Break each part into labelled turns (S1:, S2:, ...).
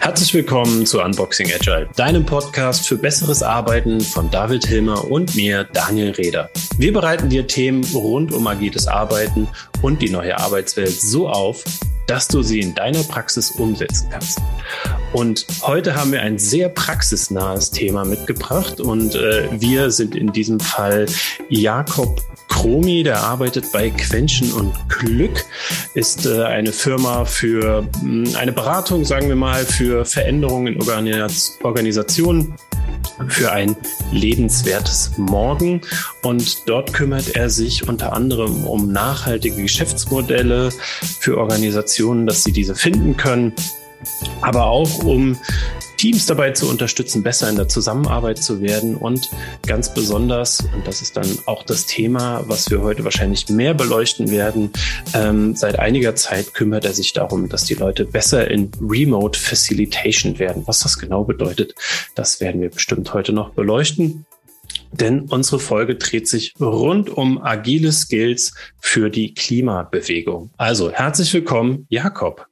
S1: Herzlich willkommen zu Unboxing Agile, deinem Podcast für besseres Arbeiten von David Hilmer und mir, Daniel Reder. Wir bereiten dir Themen rund um agiles Arbeiten und die neue Arbeitswelt so auf, dass du sie in deiner Praxis umsetzen kannst. Und heute haben wir ein sehr praxisnahes Thema mitgebracht und äh, wir sind in diesem Fall Jakob Kromi, der arbeitet bei Quenchen und Glück, ist äh, eine Firma für mh, hm, eine Beratung, sagen wir mal, für Veränderungen in Organis Organisationen für ein lebenswertes Morgen. Und dort kümmert er sich unter anderem um nachhaltige Geschäftsmodelle für Organisationen, dass sie diese finden können aber auch um Teams dabei zu unterstützen, besser in der Zusammenarbeit zu werden und ganz besonders, und das ist dann auch das Thema, was wir heute wahrscheinlich mehr beleuchten werden, ähm, seit einiger Zeit kümmert er sich darum, dass die Leute besser in Remote Facilitation werden. Was das genau bedeutet, das werden wir bestimmt heute noch beleuchten. Denn unsere Folge dreht sich rund um agile Skills für die Klimabewegung. Also herzlich willkommen, Jakob.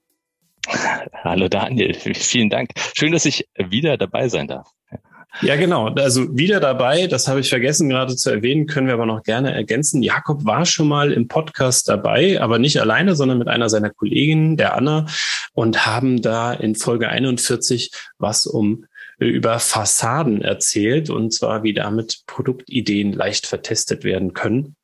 S2: Hallo Daniel, vielen Dank. Schön, dass ich wieder dabei sein darf.
S1: Ja, genau. Also wieder dabei, das habe ich vergessen gerade zu erwähnen, können wir aber noch gerne ergänzen. Jakob war schon mal im Podcast dabei, aber nicht alleine, sondern mit einer seiner Kolleginnen, der Anna, und haben da in Folge 41 was um äh, über Fassaden erzählt, und zwar wie damit Produktideen leicht vertestet werden können.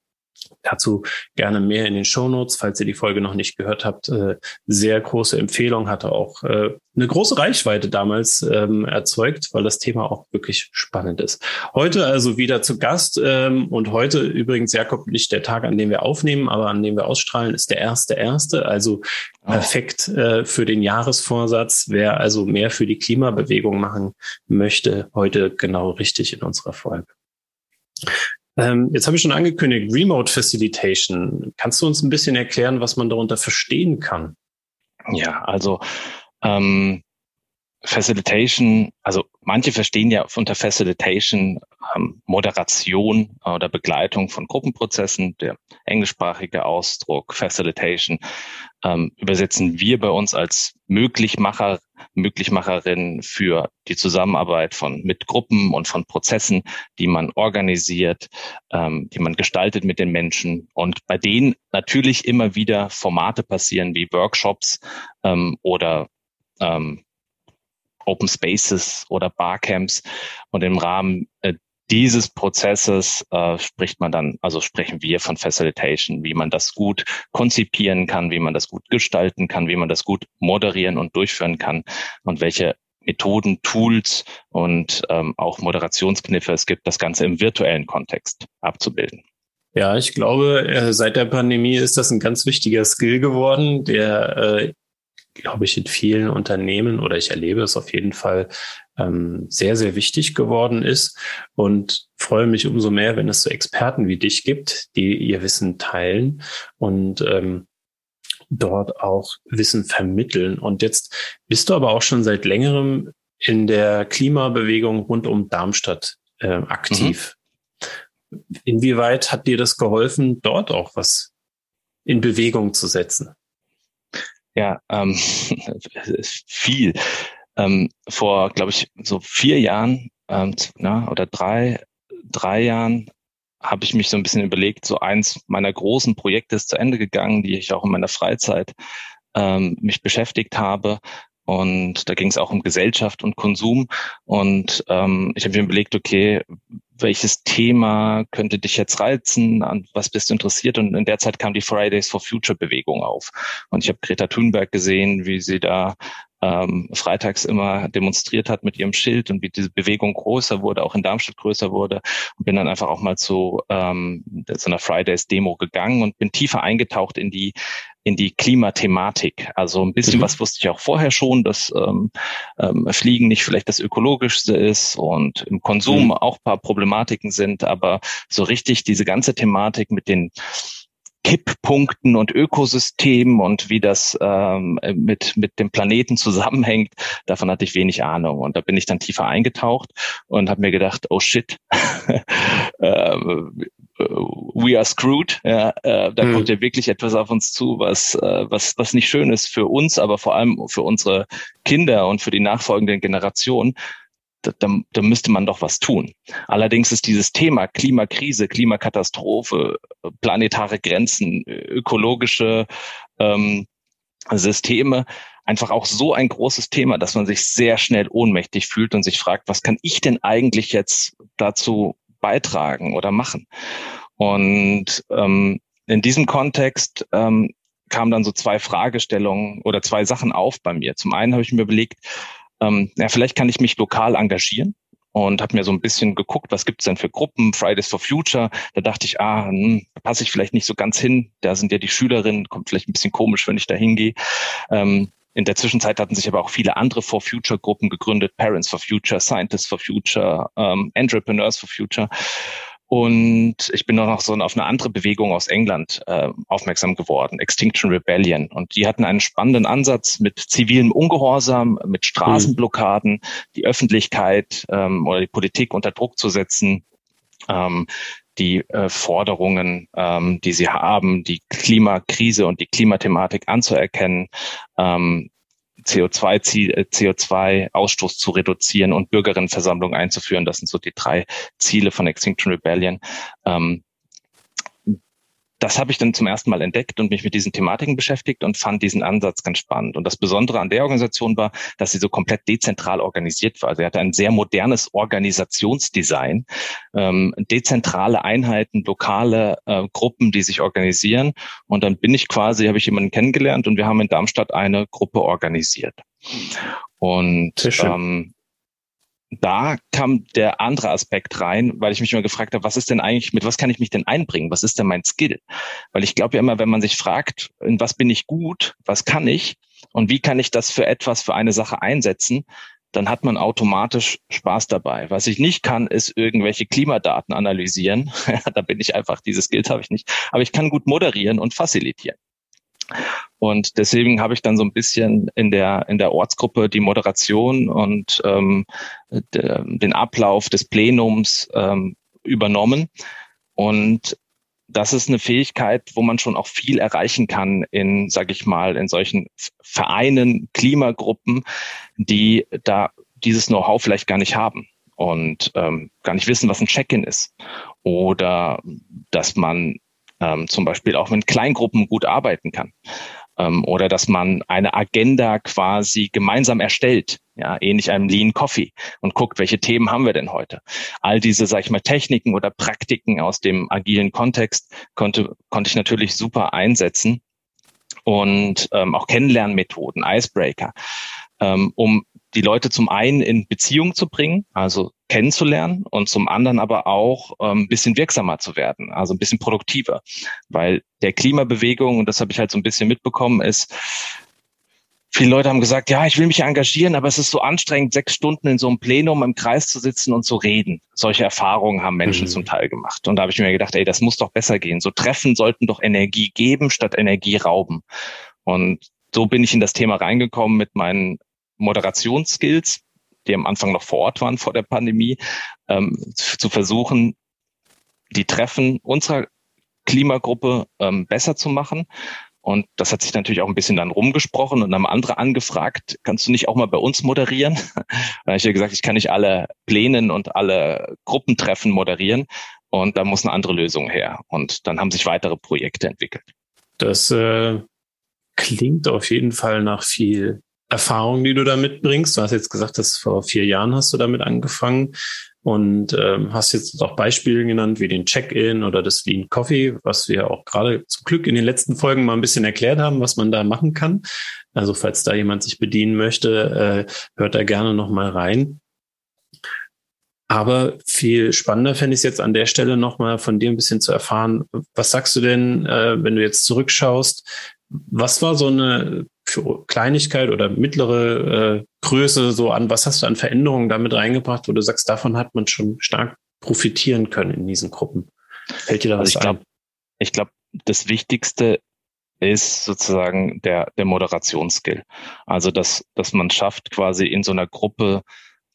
S1: Dazu gerne mehr in den Show Notes, falls ihr die Folge noch nicht gehört habt. Äh, sehr große Empfehlung, hatte auch äh, eine große Reichweite damals ähm, erzeugt, weil das Thema auch wirklich spannend ist. Heute also wieder zu Gast ähm, und heute übrigens, Jakob, nicht der Tag, an dem wir aufnehmen, aber an dem wir ausstrahlen, ist der erste erste, also oh. perfekt äh, für den Jahresvorsatz. Wer also mehr für die Klimabewegung machen möchte, heute genau richtig in unserer Folge. Ähm, jetzt habe ich schon angekündigt, Remote Facilitation. Kannst du uns ein bisschen erklären, was man darunter verstehen kann?
S2: Ja, also ähm, Facilitation, also manche verstehen ja unter Facilitation ähm, Moderation oder Begleitung von Gruppenprozessen. Der englischsprachige Ausdruck Facilitation ähm, übersetzen wir bei uns als Möglichmacher, Möglichmacherin für die Zusammenarbeit von mit Gruppen und von Prozessen, die man organisiert, ähm, die man gestaltet mit den Menschen und bei denen natürlich immer wieder Formate passieren wie Workshops ähm, oder ähm, Open Spaces oder Barcamps. Und im Rahmen äh, dieses Prozesses äh, spricht man dann, also sprechen wir von Facilitation, wie man das gut konzipieren kann, wie man das gut gestalten kann, wie man das gut moderieren und durchführen kann und welche Methoden, Tools und ähm, auch Moderationskniffe es gibt, das Ganze im virtuellen Kontext abzubilden.
S1: Ja, ich glaube, äh, seit der Pandemie ist das ein ganz wichtiger Skill geworden, der äh, glaube ich, in vielen Unternehmen oder ich erlebe es auf jeden Fall ähm, sehr, sehr wichtig geworden ist und freue mich umso mehr, wenn es so Experten wie dich gibt, die ihr Wissen teilen und ähm, dort auch Wissen vermitteln. Und jetzt bist du aber auch schon seit längerem in der Klimabewegung rund um Darmstadt äh, aktiv. Mhm. Inwieweit hat dir das geholfen, dort auch was in Bewegung zu setzen?
S2: Ja, ähm, viel. Ähm, vor, glaube ich, so vier Jahren ähm, na, oder drei, drei Jahren habe ich mich so ein bisschen überlegt, so eins meiner großen Projekte ist zu Ende gegangen, die ich auch in meiner Freizeit ähm, mich beschäftigt habe. Und da ging es auch um Gesellschaft und Konsum. Und ähm, ich habe mir überlegt, okay, welches Thema könnte dich jetzt reizen, an was bist du interessiert? Und in der Zeit kam die Fridays for Future Bewegung auf. Und ich habe Greta Thunberg gesehen, wie sie da ähm, freitags immer demonstriert hat mit ihrem Schild und wie diese Bewegung größer wurde, auch in Darmstadt größer wurde. Und bin dann einfach auch mal zu ähm, so einer Fridays-Demo gegangen und bin tiefer eingetaucht in die in die Klimathematik. Also ein bisschen mhm. was wusste ich auch vorher schon, dass ähm, ähm, Fliegen nicht vielleicht das ökologischste ist und im Konsum mhm. auch paar Problematiken sind, aber so richtig diese ganze Thematik mit den Kipppunkten und Ökosystemen und wie das ähm, mit, mit dem Planeten zusammenhängt, davon hatte ich wenig Ahnung. Und da bin ich dann tiefer eingetaucht und habe mir gedacht, oh shit, ähm, we are screwed. Ja, äh, da mhm. kommt ja wirklich etwas auf uns zu, was, äh, was, was nicht schön ist für uns, aber vor allem für unsere Kinder und für die nachfolgenden Generationen. Da, da, müsste man doch was tun. Allerdings ist dieses Thema Klimakrise, Klimakatastrophe, planetare Grenzen, ökologische ähm, Systeme einfach auch so ein großes Thema, dass man sich sehr schnell ohnmächtig fühlt und sich fragt, was kann ich denn eigentlich jetzt dazu beitragen oder machen? Und ähm, in diesem Kontext ähm, kamen dann so zwei Fragestellungen oder zwei Sachen auf bei mir. Zum einen habe ich mir überlegt, ähm, ja, vielleicht kann ich mich lokal engagieren und habe mir so ein bisschen geguckt, was gibt's denn für Gruppen, Fridays for Future. Da dachte ich, ah, hm, da passe ich vielleicht nicht so ganz hin. Da sind ja die Schülerinnen, kommt vielleicht ein bisschen komisch, wenn ich da hingehe. Ähm, in der Zwischenzeit hatten sich aber auch viele andere For Future Gruppen gegründet, Parents for Future, Scientists for Future, ähm, Entrepreneurs for Future. Und ich bin noch so auf eine andere Bewegung aus England äh, aufmerksam geworden, Extinction Rebellion. Und die hatten einen spannenden Ansatz mit zivilem Ungehorsam, mit Straßenblockaden, die Öffentlichkeit ähm, oder die Politik unter Druck zu setzen, ähm, die äh, Forderungen, ähm, die sie haben, die Klimakrise und die Klimathematik anzuerkennen, ähm, CO2-Ausstoß äh, zu reduzieren und Bürgerinnenversammlungen einzuführen. Das sind so die drei Ziele von Extinction Rebellion. Ähm, das habe ich dann zum ersten Mal entdeckt und mich mit diesen Thematiken beschäftigt und fand diesen Ansatz ganz spannend. Und das Besondere an der Organisation war, dass sie so komplett dezentral organisiert war. Also sie hatte ein sehr modernes Organisationsdesign, ähm, dezentrale Einheiten, lokale äh, Gruppen, die sich organisieren. Und dann bin ich quasi, habe ich jemanden kennengelernt und wir haben in Darmstadt eine Gruppe organisiert. Und ähm, da kam der andere Aspekt rein, weil ich mich immer gefragt habe, was ist denn eigentlich, mit was kann ich mich denn einbringen? Was ist denn mein Skill? Weil ich glaube ja immer, wenn man sich fragt, in was bin ich gut, was kann ich und wie kann ich das für etwas, für eine Sache einsetzen, dann hat man automatisch Spaß dabei. Was ich nicht kann, ist irgendwelche Klimadaten analysieren. da bin ich einfach, dieses Skill habe ich nicht. Aber ich kann gut moderieren und facilitieren. Und deswegen habe ich dann so ein bisschen in der, in der Ortsgruppe die Moderation und ähm, de, den Ablauf des Plenums ähm, übernommen. Und das ist eine Fähigkeit, wo man schon auch viel erreichen kann in, sage ich mal, in solchen Vereinen, Klimagruppen, die da dieses Know-how vielleicht gar nicht haben und ähm, gar nicht wissen, was ein Check-in ist. Oder dass man ähm, zum Beispiel auch mit Kleingruppen gut arbeiten kann. Ähm, oder dass man eine Agenda quasi gemeinsam erstellt, ja, ähnlich einem Lean Coffee und guckt, welche Themen haben wir denn heute. All diese, sag ich mal, Techniken oder Praktiken aus dem agilen Kontext konnte, konnte ich natürlich super einsetzen und ähm, auch Kennenlernmethoden, Icebreaker, ähm, um die Leute zum einen in Beziehung zu bringen, also kennenzulernen und zum anderen aber auch ähm, ein bisschen wirksamer zu werden, also ein bisschen produktiver. Weil der Klimabewegung, und das habe ich halt so ein bisschen mitbekommen, ist, viele Leute haben gesagt, ja, ich will mich engagieren, aber es ist so anstrengend, sechs Stunden in so einem Plenum im Kreis zu sitzen und zu reden. Solche Erfahrungen haben Menschen mhm. zum Teil gemacht. Und da habe ich mir gedacht, ey, das muss doch besser gehen. So Treffen sollten doch Energie geben statt Energie rauben. Und so bin ich in das Thema reingekommen mit meinen Moderationsskills, die am Anfang noch vor Ort waren vor der Pandemie, ähm, zu versuchen, die Treffen unserer Klimagruppe ähm, besser zu machen. Und das hat sich natürlich auch ein bisschen dann rumgesprochen und haben andere angefragt, kannst du nicht auch mal bei uns moderieren? da habe ich ja gesagt, ich kann nicht alle Plänen und alle Gruppentreffen moderieren und da muss eine andere Lösung her. Und dann haben sich weitere Projekte entwickelt.
S1: Das äh, klingt auf jeden Fall nach viel Erfahrung, die du da mitbringst. Du hast jetzt gesagt, dass vor vier Jahren hast du damit angefangen und ähm, hast jetzt auch Beispiele genannt, wie den Check-in oder das Lean Coffee, was wir auch gerade zum Glück in den letzten Folgen mal ein bisschen erklärt haben, was man da machen kann. Also falls da jemand sich bedienen möchte, äh, hört da gerne noch mal rein. Aber viel spannender fände ich es jetzt an der Stelle nochmal von dir ein bisschen zu erfahren. Was sagst du denn, äh, wenn du jetzt zurückschaust? Was war so eine für Kleinigkeit oder mittlere äh, Größe so an? Was hast du an Veränderungen damit reingebracht, wo du sagst, davon hat man schon stark profitieren können in diesen Gruppen?
S2: Fällt dir da also was ich glaub, ein? Ich glaube, das Wichtigste ist sozusagen der, der Moderationsskill. Also, dass, dass man schafft, quasi in so einer Gruppe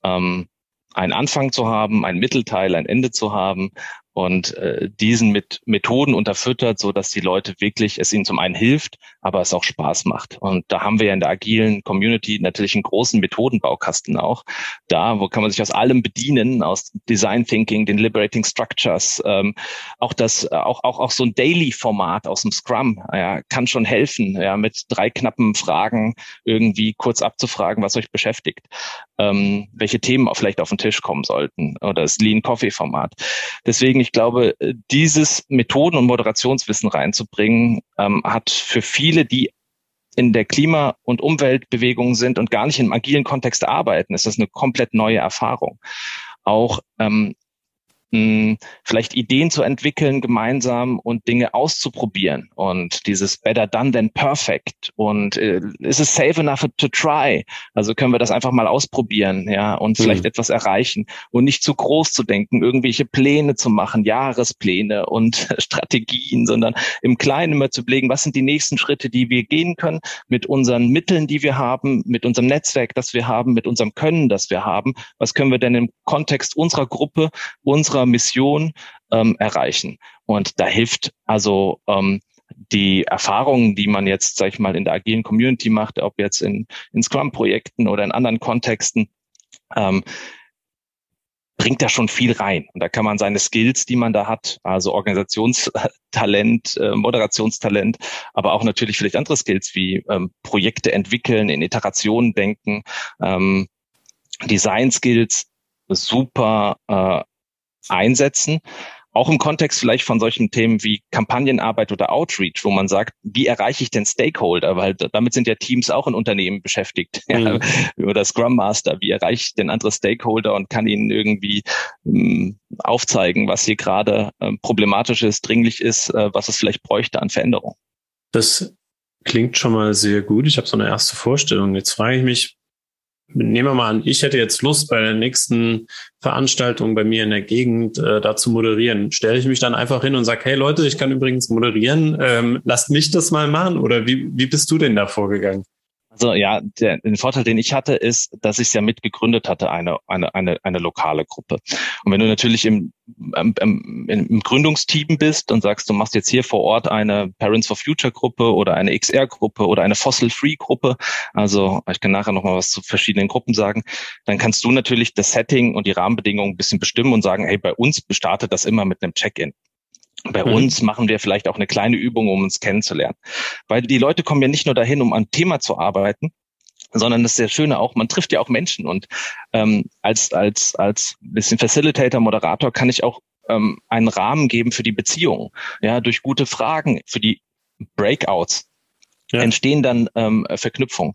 S2: ähm, einen Anfang zu haben, ein Mittelteil, ein Ende zu haben und äh, diesen mit Methoden unterfüttert, so dass die Leute wirklich es ihnen zum einen hilft, aber es auch Spaß macht. Und da haben wir ja in der agilen Community natürlich einen großen Methodenbaukasten auch. Da, wo kann man sich aus allem bedienen, aus Design Thinking, den Liberating Structures, ähm, auch das, auch auch auch so ein Daily-Format aus dem Scrum, ja, kann schon helfen, ja, mit drei knappen Fragen irgendwie kurz abzufragen, was euch beschäftigt, ähm, welche Themen vielleicht auf den Tisch kommen sollten oder das Lean Coffee Format. Deswegen ich glaube, dieses Methoden- und Moderationswissen reinzubringen, ähm, hat für viele, die in der Klima- und Umweltbewegung sind und gar nicht im agilen Kontext arbeiten, ist das eine komplett neue Erfahrung. Auch ähm, vielleicht Ideen zu entwickeln gemeinsam und Dinge auszuprobieren und dieses better done than perfect und äh, ist es safe enough to try? Also können wir das einfach mal ausprobieren, ja, und vielleicht mhm. etwas erreichen und nicht zu groß zu denken, irgendwelche Pläne zu machen, Jahrespläne und Strategien, sondern im Kleinen immer zu belegen, was sind die nächsten Schritte, die wir gehen können mit unseren Mitteln, die wir haben, mit unserem Netzwerk, das wir haben, mit unserem Können, das wir haben. Was können wir denn im Kontext unserer Gruppe, unserer Mission ähm, erreichen. Und da hilft also ähm, die Erfahrungen, die man jetzt, sag ich mal, in der agilen Community macht, ob jetzt in, in Scrum-Projekten oder in anderen Kontexten, ähm, bringt da schon viel rein. Und da kann man seine Skills, die man da hat, also Organisationstalent, äh, Moderationstalent, aber auch natürlich vielleicht andere Skills wie ähm, Projekte entwickeln, in Iterationen denken, ähm, Design Skills super äh, einsetzen. Auch im Kontext vielleicht von solchen Themen wie Kampagnenarbeit oder Outreach, wo man sagt, wie erreiche ich denn Stakeholder? Weil damit sind ja Teams auch in Unternehmen beschäftigt. Mhm. oder Scrum Master, wie erreiche ich denn andere Stakeholder und kann ihnen irgendwie ähm, aufzeigen, was hier gerade äh, problematisch ist, dringlich ist, äh, was es vielleicht bräuchte an Veränderung.
S1: Das klingt schon mal sehr gut. Ich habe so eine erste Vorstellung. Jetzt frage ich mich, nehmen wir mal an, ich hätte jetzt Lust, bei der nächsten Veranstaltung bei mir in der Gegend äh, da zu moderieren. Stelle ich mich dann einfach hin und sage, hey Leute, ich kann übrigens moderieren, ähm, lasst mich das mal machen oder wie, wie bist du denn da vorgegangen?
S2: Also ja, der, den Vorteil, den ich hatte, ist, dass ich es ja mitgegründet hatte, eine, eine, eine, eine lokale Gruppe. Und wenn du natürlich im, im, im Gründungsteam bist und sagst, du machst jetzt hier vor Ort eine Parents for Future Gruppe oder eine XR-Gruppe oder eine Fossil-Free-Gruppe, also ich kann nachher nochmal was zu verschiedenen Gruppen sagen, dann kannst du natürlich das Setting und die Rahmenbedingungen ein bisschen bestimmen und sagen, hey, bei uns startet das immer mit einem Check-in. Bei mhm. uns machen wir vielleicht auch eine kleine Übung, um uns kennenzulernen. Weil die Leute kommen ja nicht nur dahin, um an Thema zu arbeiten, sondern das ist sehr Schöne auch, man trifft ja auch Menschen und ähm, als, als, als bisschen Facilitator, Moderator kann ich auch ähm, einen Rahmen geben für die Beziehung, ja, durch gute Fragen, für die Breakouts ja. entstehen dann ähm, Verknüpfungen.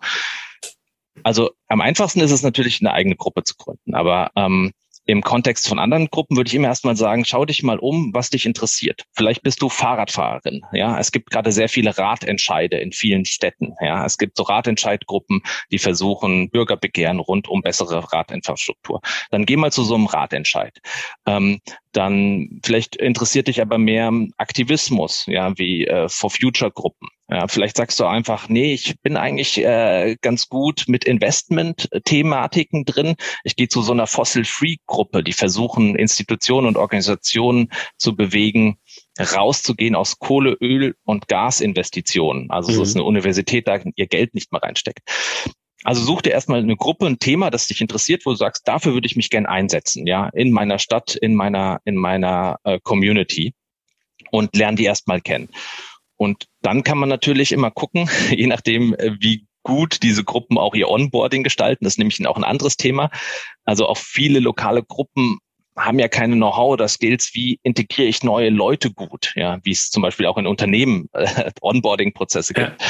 S2: Also am einfachsten ist es natürlich, eine eigene Gruppe zu gründen, aber ähm, im Kontext von anderen Gruppen würde ich immer erstmal sagen, schau dich mal um, was dich interessiert. Vielleicht bist du Fahrradfahrerin. Ja, es gibt gerade sehr viele Ratentscheide in vielen Städten. Ja, es gibt so Ratentscheidgruppen, die versuchen Bürgerbegehren rund um bessere Radinfrastruktur. Dann geh mal zu so einem Ratentscheid. Ähm, dann vielleicht interessiert dich aber mehr Aktivismus, ja, wie äh, For Future Gruppen. Ja, vielleicht sagst du einfach, nee, ich bin eigentlich äh, ganz gut mit Investment-Thematiken drin. Ich gehe zu so einer Fossil-Free-Gruppe, die versuchen, Institutionen und Organisationen zu bewegen, rauszugehen aus Kohle, Öl und Gasinvestitionen. Also mhm. so ist eine Universität, da ihr Geld nicht mehr reinsteckt. Also such dir erstmal eine Gruppe, ein Thema, das dich interessiert, wo du sagst, dafür würde ich mich gern einsetzen, ja, in meiner Stadt, in meiner, in meiner äh, Community und lern die erstmal kennen. Und dann kann man natürlich immer gucken, je nachdem, äh, wie gut diese Gruppen auch ihr Onboarding gestalten. Das ist nämlich auch ein anderes Thema. Also auch viele lokale Gruppen haben ja keine Know-how oder Skills, wie integriere ich neue Leute gut, ja, wie es zum Beispiel auch in Unternehmen äh, Onboarding-Prozesse gibt. Ja.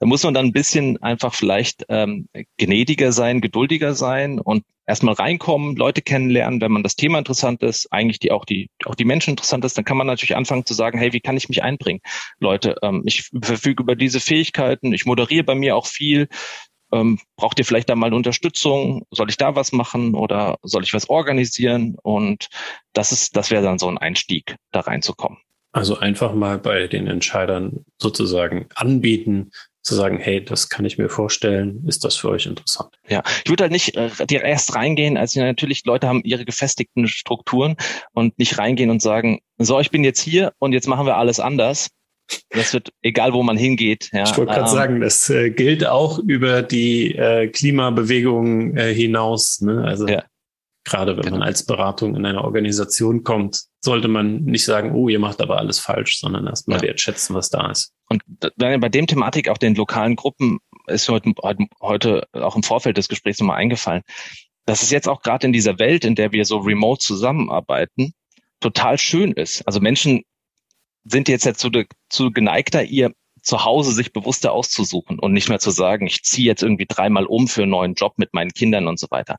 S2: Da muss man dann ein bisschen einfach vielleicht ähm, gnädiger sein, geduldiger sein und erstmal reinkommen, Leute kennenlernen, wenn man das Thema interessant ist, eigentlich die auch die auch die Menschen interessant ist, dann kann man natürlich anfangen zu sagen, hey, wie kann ich mich einbringen? Leute, ähm, ich verfüge über diese Fähigkeiten, ich moderiere bei mir auch viel. Ähm, braucht ihr vielleicht da mal Unterstützung? Soll ich da was machen oder soll ich was organisieren? Und das ist, das wäre dann so ein Einstieg, da reinzukommen.
S1: Also einfach mal bei den Entscheidern sozusagen anbieten, zu sagen, hey, das kann ich mir vorstellen, ist das für euch interessant?
S2: Ja, ich würde halt nicht äh, erst reingehen, als natürlich Leute haben ihre gefestigten Strukturen und nicht reingehen und sagen, so, ich bin jetzt hier und jetzt machen wir alles anders. Das wird egal, wo man hingeht. Ja.
S1: Ich wollte gerade ähm, sagen, das äh, gilt auch über die äh, Klimabewegung äh, hinaus. Ne? Also ja. Gerade wenn genau. man als Beratung in eine Organisation kommt, sollte man nicht sagen, oh, ihr macht aber alles falsch, sondern erstmal ja. wertschätzen, was da ist.
S2: Und bei dem Thematik auch den lokalen Gruppen ist heute, heute auch im Vorfeld des Gesprächs nochmal eingefallen, dass es jetzt auch gerade in dieser Welt, in der wir so remote zusammenarbeiten, total schön ist. Also Menschen sind jetzt dazu zu geneigter, ihr zu Hause sich bewusster auszusuchen und nicht mehr zu sagen, ich ziehe jetzt irgendwie dreimal um für einen neuen Job mit meinen Kindern und so weiter.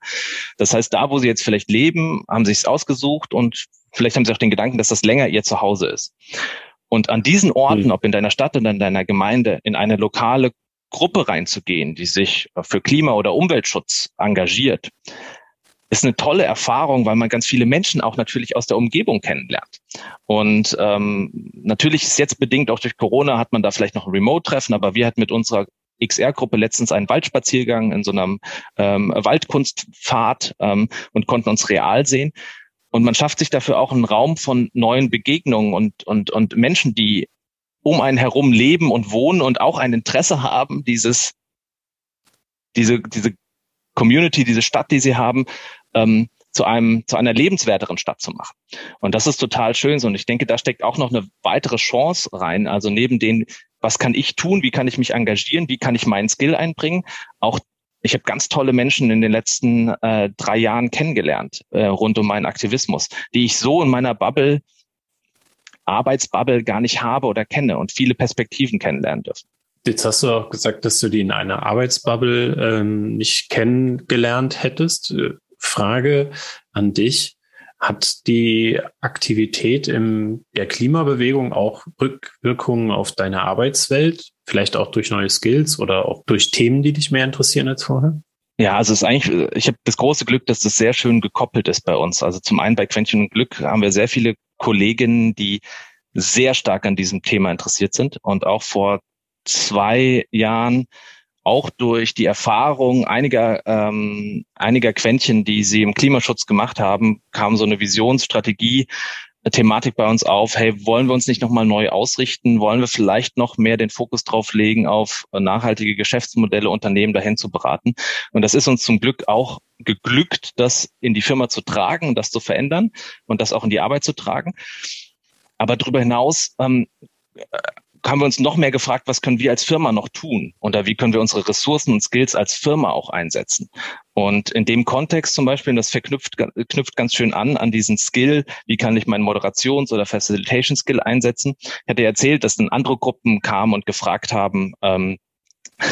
S2: Das heißt, da, wo sie jetzt vielleicht leben, haben sie es ausgesucht und vielleicht haben sie auch den Gedanken, dass das länger ihr Zuhause ist. Und an diesen Orten, mhm. ob in deiner Stadt oder in deiner Gemeinde, in eine lokale Gruppe reinzugehen, die sich für Klima- oder Umweltschutz engagiert, ist eine tolle Erfahrung, weil man ganz viele Menschen auch natürlich aus der Umgebung kennenlernt. Und ähm, natürlich ist jetzt bedingt auch durch Corona hat man da vielleicht noch ein Remote-Treffen, aber wir hatten mit unserer XR-Gruppe letztens einen Waldspaziergang in so einem ähm, Waldkunstpfad ähm, und konnten uns real sehen. Und man schafft sich dafür auch einen Raum von neuen Begegnungen und, und, und Menschen, die um einen herum leben und wohnen und auch ein Interesse haben, dieses, diese, diese Community, diese Stadt, die sie haben, ähm, zu einem zu einer lebenswerteren Stadt zu machen. Und das ist total schön so. Und ich denke, da steckt auch noch eine weitere Chance rein. Also neben den, was kann ich tun, wie kann ich mich engagieren, wie kann ich meinen Skill einbringen, auch ich habe ganz tolle Menschen in den letzten äh, drei Jahren kennengelernt äh, rund um meinen Aktivismus, die ich so in meiner Bubble, Arbeitsbubble gar nicht habe oder kenne und viele Perspektiven kennenlernen dürfen.
S1: Jetzt hast du auch gesagt, dass du die in einer Arbeitsbubble ähm, nicht kennengelernt hättest. Äh, Frage an dich. Hat die Aktivität in der Klimabewegung auch Rückwirkungen auf deine Arbeitswelt? Vielleicht auch durch neue Skills oder auch durch Themen, die dich mehr interessieren als vorher?
S2: Ja, also es ist eigentlich, ich habe das große Glück, dass das sehr schön gekoppelt ist bei uns. Also zum einen bei Quäntchen und Glück haben wir sehr viele Kolleginnen, die sehr stark an diesem Thema interessiert sind und auch vor zwei Jahren auch durch die Erfahrung einiger, ähm, einiger Quäntchen, die sie im Klimaschutz gemacht haben, kam so eine Visionsstrategie, äh, Thematik bei uns auf, hey, wollen wir uns nicht nochmal neu ausrichten? Wollen wir vielleicht noch mehr den Fokus drauf legen, auf äh, nachhaltige Geschäftsmodelle, Unternehmen dahin zu beraten? Und das ist uns zum Glück auch geglückt, das in die Firma zu tragen, das zu verändern und das auch in die Arbeit zu tragen. Aber darüber hinaus ähm, haben wir uns noch mehr gefragt, was können wir als Firma noch tun? Oder wie können wir unsere Ressourcen und Skills als Firma auch einsetzen? Und in dem Kontext zum Beispiel, das verknüpft knüpft ganz schön an, an diesen Skill, wie kann ich meinen Moderations- oder Facilitation-Skill einsetzen? Ich hatte erzählt, dass dann andere Gruppen kamen und gefragt haben, ähm,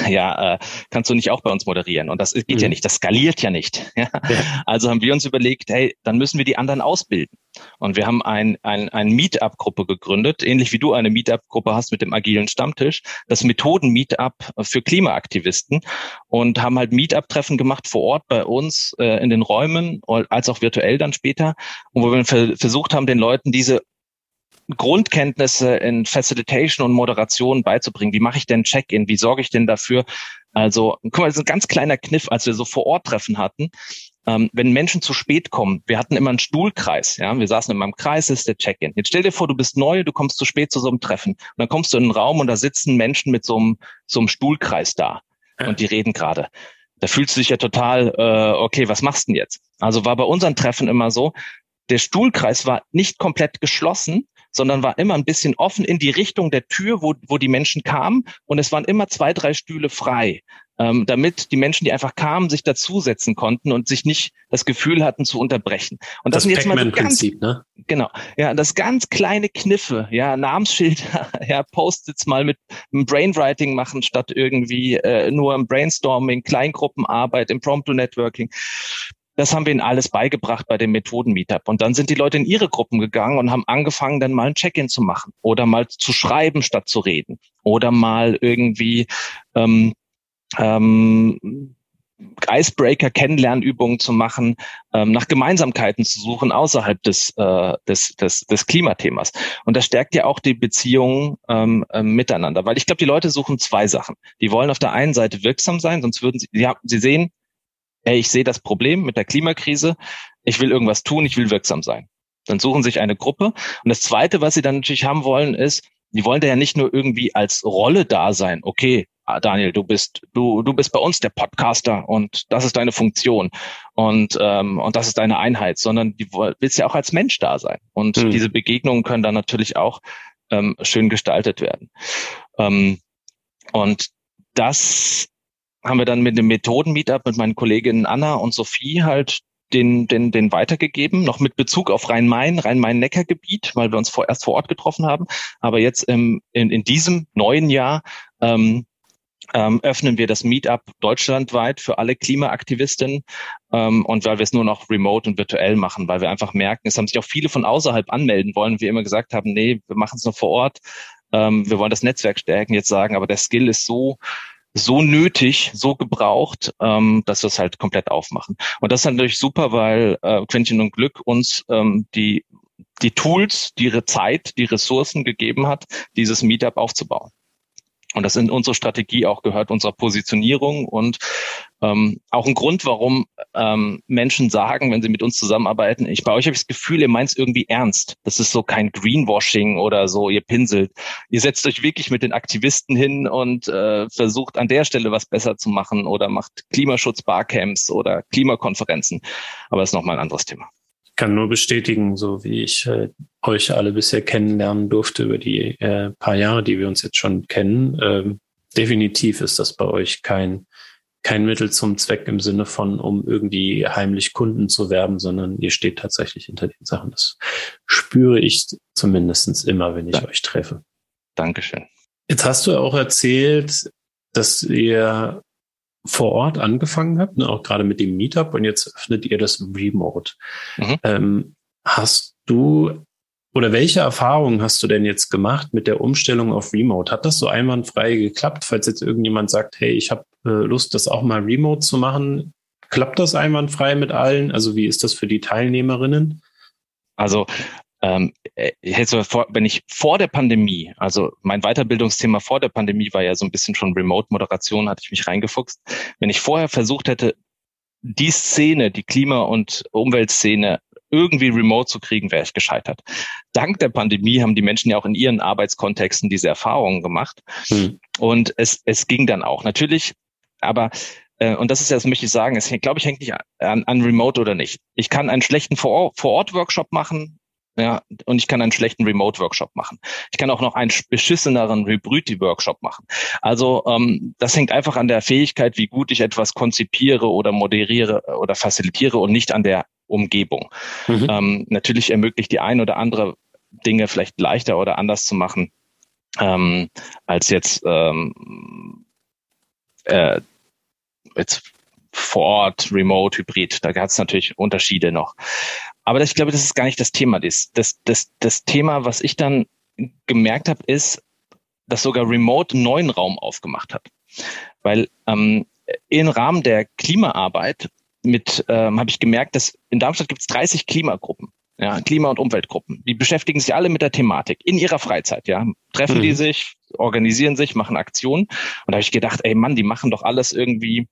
S2: ja, äh, kannst du nicht auch bei uns moderieren? Und das geht mhm. ja nicht, das skaliert ja nicht. Ja? ja? Also haben wir uns überlegt, hey, dann müssen wir die anderen ausbilden. Und wir haben ein, ein, ein Meetup-Gruppe gegründet, ähnlich wie du eine Meetup-Gruppe hast mit dem agilen Stammtisch, das Methoden-Meetup für Klimaaktivisten und haben halt Meetup-Treffen gemacht vor Ort bei uns äh, in den Räumen, als auch virtuell dann später, und wo wir versucht haben, den Leuten diese Grundkenntnisse in Facilitation und Moderation beizubringen. Wie mache ich denn Check-in? Wie sorge ich denn dafür? Also, guck mal, das ist ein ganz kleiner Kniff, als wir so vor Ort Treffen hatten. Ähm, wenn Menschen zu spät kommen, wir hatten immer einen Stuhlkreis, ja, wir saßen in meinem Kreis, ist der Check-in. Jetzt stell dir vor, du bist neu, du kommst zu spät zu so einem Treffen. Und dann kommst du in einen Raum und da sitzen Menschen mit so einem, so einem Stuhlkreis da. Und die reden gerade. Da fühlst du dich ja total, äh, okay, was machst du denn jetzt? Also war bei unseren Treffen immer so, der Stuhlkreis war nicht komplett geschlossen, sondern war immer ein bisschen offen in die Richtung der Tür, wo, wo die Menschen kamen. Und es waren immer zwei, drei Stühle frei, ähm, damit die Menschen, die einfach kamen, sich dazusetzen konnten und sich nicht das Gefühl hatten zu unterbrechen. Und das, das sind jetzt mal so ganz, ne? genau, ja, das ganz kleine Kniffe, ja, Namensschilder, ja, Post-its mal mit Brainwriting machen statt irgendwie äh, nur im Brainstorming, Kleingruppenarbeit, Impromptu Networking. Das haben wir ihnen alles beigebracht bei dem Methoden-Meetup. Und dann sind die Leute in ihre Gruppen gegangen und haben angefangen, dann mal ein Check-in zu machen oder mal zu schreiben, statt zu reden oder mal irgendwie ähm, ähm, Icebreaker-Kennenlernübungen zu machen, ähm, nach Gemeinsamkeiten zu suchen außerhalb des, äh, des, des, des Klimathemas. Und das stärkt ja auch die Beziehungen ähm, äh, miteinander, weil ich glaube, die Leute suchen zwei Sachen. Die wollen auf der einen Seite wirksam sein, sonst würden sie, ja, sie sehen, ey, ich sehe das Problem mit der Klimakrise, ich will irgendwas tun, ich will wirksam sein. Dann suchen sich eine Gruppe. Und das Zweite, was sie dann natürlich haben wollen, ist, die wollen da ja nicht nur irgendwie als Rolle da sein. Okay, ah, Daniel, du bist du du bist bei uns der Podcaster und das ist deine Funktion und ähm, und das ist deine Einheit, sondern die willst ja auch als Mensch da sein. Und mhm. diese Begegnungen können dann natürlich auch ähm, schön gestaltet werden. Ähm, und das haben wir dann mit dem Methoden-Meetup mit meinen Kolleginnen Anna und Sophie halt den, den, den weitergegeben, noch mit Bezug auf Rhein-Main, Rhein-Main-Neckar-Gebiet, weil wir uns vorerst vor Ort getroffen haben. Aber jetzt im, in, in diesem neuen Jahr ähm, ähm, öffnen wir das Meetup deutschlandweit für alle Klimaaktivistinnen ähm, und weil wir es nur noch remote und virtuell machen, weil wir einfach merken, es haben sich auch viele von außerhalb anmelden wollen, wir immer gesagt haben, nee, wir machen es nur vor Ort, ähm, wir wollen das Netzwerk stärken, jetzt sagen, aber der Skill ist so so nötig, so gebraucht, ähm, dass wir es halt komplett aufmachen. Und das ist natürlich super, weil äh, Quentin und Glück uns ähm, die, die Tools, die Zeit, die Ressourcen gegeben hat, dieses Meetup aufzubauen. Und das in unsere Strategie auch gehört, unserer Positionierung und ähm, auch ein Grund, warum ähm, Menschen sagen, wenn sie mit uns zusammenarbeiten, ich bei euch habe ich das Gefühl, ihr meint es irgendwie ernst. Das ist so kein Greenwashing oder so, ihr pinselt. Ihr setzt euch wirklich mit den Aktivisten hin und äh, versucht an der Stelle was besser zu machen oder macht Klimaschutz-Barcamps oder Klimakonferenzen. Aber das ist nochmal ein anderes Thema
S1: kann nur bestätigen, so wie ich äh, euch alle bisher kennenlernen durfte über die äh, paar Jahre, die wir uns jetzt schon kennen. Ähm, definitiv ist das bei euch kein, kein Mittel zum Zweck im Sinne von, um irgendwie heimlich Kunden zu werben, sondern ihr steht tatsächlich hinter den Sachen. Das spüre ich zumindestens immer, wenn ich ja. euch treffe.
S2: Dankeschön.
S1: Jetzt hast du auch erzählt, dass ihr vor Ort angefangen habt, ne, auch gerade mit dem Meetup und jetzt öffnet ihr das Remote. Mhm. Ähm, hast du oder welche Erfahrungen hast du denn jetzt gemacht mit der Umstellung auf Remote? Hat das so einwandfrei geklappt? Falls jetzt irgendjemand sagt, hey, ich habe äh, Lust, das auch mal Remote zu machen, klappt das einwandfrei mit allen? Also wie ist das für die Teilnehmerinnen?
S2: Also ähm, äh, wenn ich vor der Pandemie, also mein Weiterbildungsthema vor der Pandemie war ja so ein bisschen schon Remote-Moderation, hatte ich mich reingefuchst. Wenn ich vorher versucht hätte, die Szene, die Klima- und Umweltszene irgendwie remote zu kriegen, wäre ich gescheitert. Dank der Pandemie haben die Menschen ja auch in ihren Arbeitskontexten diese Erfahrungen gemacht. Hm. Und es, es ging dann auch. Natürlich, aber äh, und das ist ja, das möchte ich sagen, es glaube ich hängt nicht an, an Remote oder nicht. Ich kann einen schlechten Vor-Ort-Workshop machen, ja, und ich kann einen schlechten Remote-Workshop machen. Ich kann auch noch einen beschisseneren Hybrid-Workshop machen. Also ähm, das hängt einfach an der Fähigkeit, wie gut ich etwas konzipiere oder moderiere oder facilitiere und nicht an der Umgebung. Mhm. Ähm, natürlich ermöglicht die ein oder andere Dinge vielleicht leichter oder anders zu machen ähm, als jetzt ähm, äh, jetzt vor Ort, Remote, Hybrid. Da hat es natürlich Unterschiede noch. Aber das, ich glaube, das ist gar nicht das Thema. Das, das, das, das Thema, was ich dann gemerkt habe, ist, dass sogar Remote einen neuen Raum aufgemacht hat. Weil ähm, im Rahmen der Klimaarbeit mit ähm, habe ich gemerkt, dass in Darmstadt gibt es 30 Klimagruppen, ja, Klima- und Umweltgruppen. Die beschäftigen sich alle mit der Thematik in ihrer Freizeit, ja. Treffen mhm. die sich, organisieren sich, machen Aktionen. Und da habe ich gedacht, ey Mann, die machen doch alles irgendwie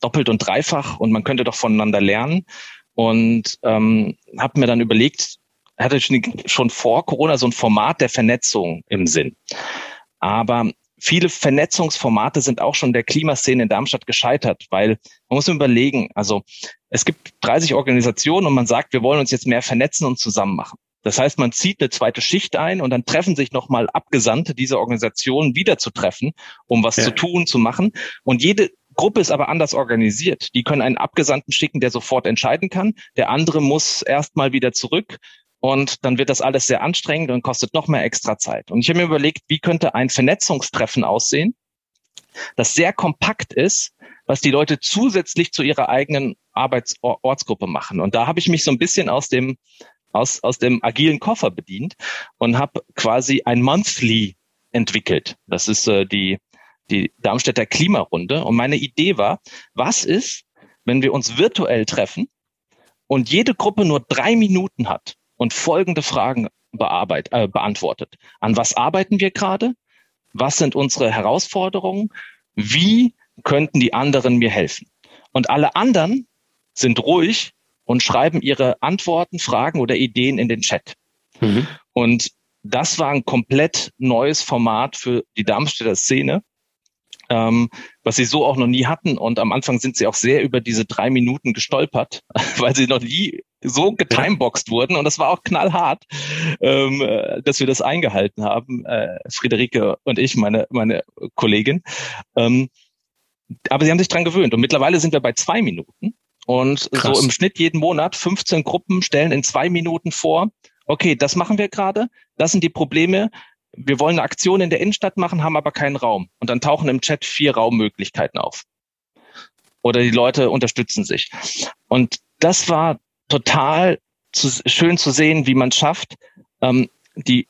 S2: doppelt und dreifach und man könnte doch voneinander lernen und ähm, habe mir dann überlegt, hatte schon vor Corona so ein Format der Vernetzung im Sinn. Aber viele Vernetzungsformate sind auch schon der Klimaszene in Darmstadt gescheitert, weil man muss überlegen, also es gibt 30 Organisationen und man sagt, wir wollen uns jetzt mehr vernetzen und zusammen machen. Das heißt, man zieht eine zweite Schicht ein und dann treffen sich nochmal Abgesandte dieser Organisationen wieder zu treffen, um was ja. zu tun, zu machen. Und jede Gruppe ist aber anders organisiert. Die können einen Abgesandten schicken, der sofort entscheiden kann. Der andere muss erstmal wieder zurück. Und dann wird das alles sehr anstrengend und kostet noch mehr extra Zeit. Und ich habe mir überlegt, wie könnte ein Vernetzungstreffen aussehen, das sehr kompakt ist, was die Leute zusätzlich zu ihrer eigenen Arbeitsortsgruppe machen. Und da habe ich mich so ein bisschen aus dem aus, aus dem agilen Koffer bedient und habe quasi ein Monthly entwickelt. Das ist äh, die die Darmstädter Klimarunde. Und meine Idee war, was ist, wenn wir uns virtuell treffen und jede Gruppe nur drei Minuten hat und folgende Fragen bearbeitet, äh, beantwortet. An was arbeiten wir gerade? Was sind unsere Herausforderungen? Wie könnten die anderen mir helfen? Und alle anderen sind ruhig und schreiben ihre Antworten, Fragen oder Ideen in den Chat. Mhm. Und das war ein komplett neues Format für die Darmstädter Szene, ähm, was sie so auch noch nie hatten. Und am Anfang sind sie auch sehr über diese drei Minuten gestolpert, weil sie noch nie so getimeboxt wurden. Und das war auch knallhart, ähm, äh, dass wir das eingehalten haben, äh, Friederike und ich, meine, meine Kollegin. Ähm, aber sie haben sich dran gewöhnt. Und mittlerweile sind wir bei zwei Minuten. Und Krass. so im Schnitt jeden Monat 15 Gruppen stellen in zwei Minuten vor, okay, das machen wir gerade, das sind die Probleme, wir wollen eine Aktion in der Innenstadt machen, haben aber keinen Raum. Und dann tauchen im Chat vier Raummöglichkeiten auf. Oder die Leute unterstützen sich. Und das war total zu, schön zu sehen, wie man schafft, ähm, die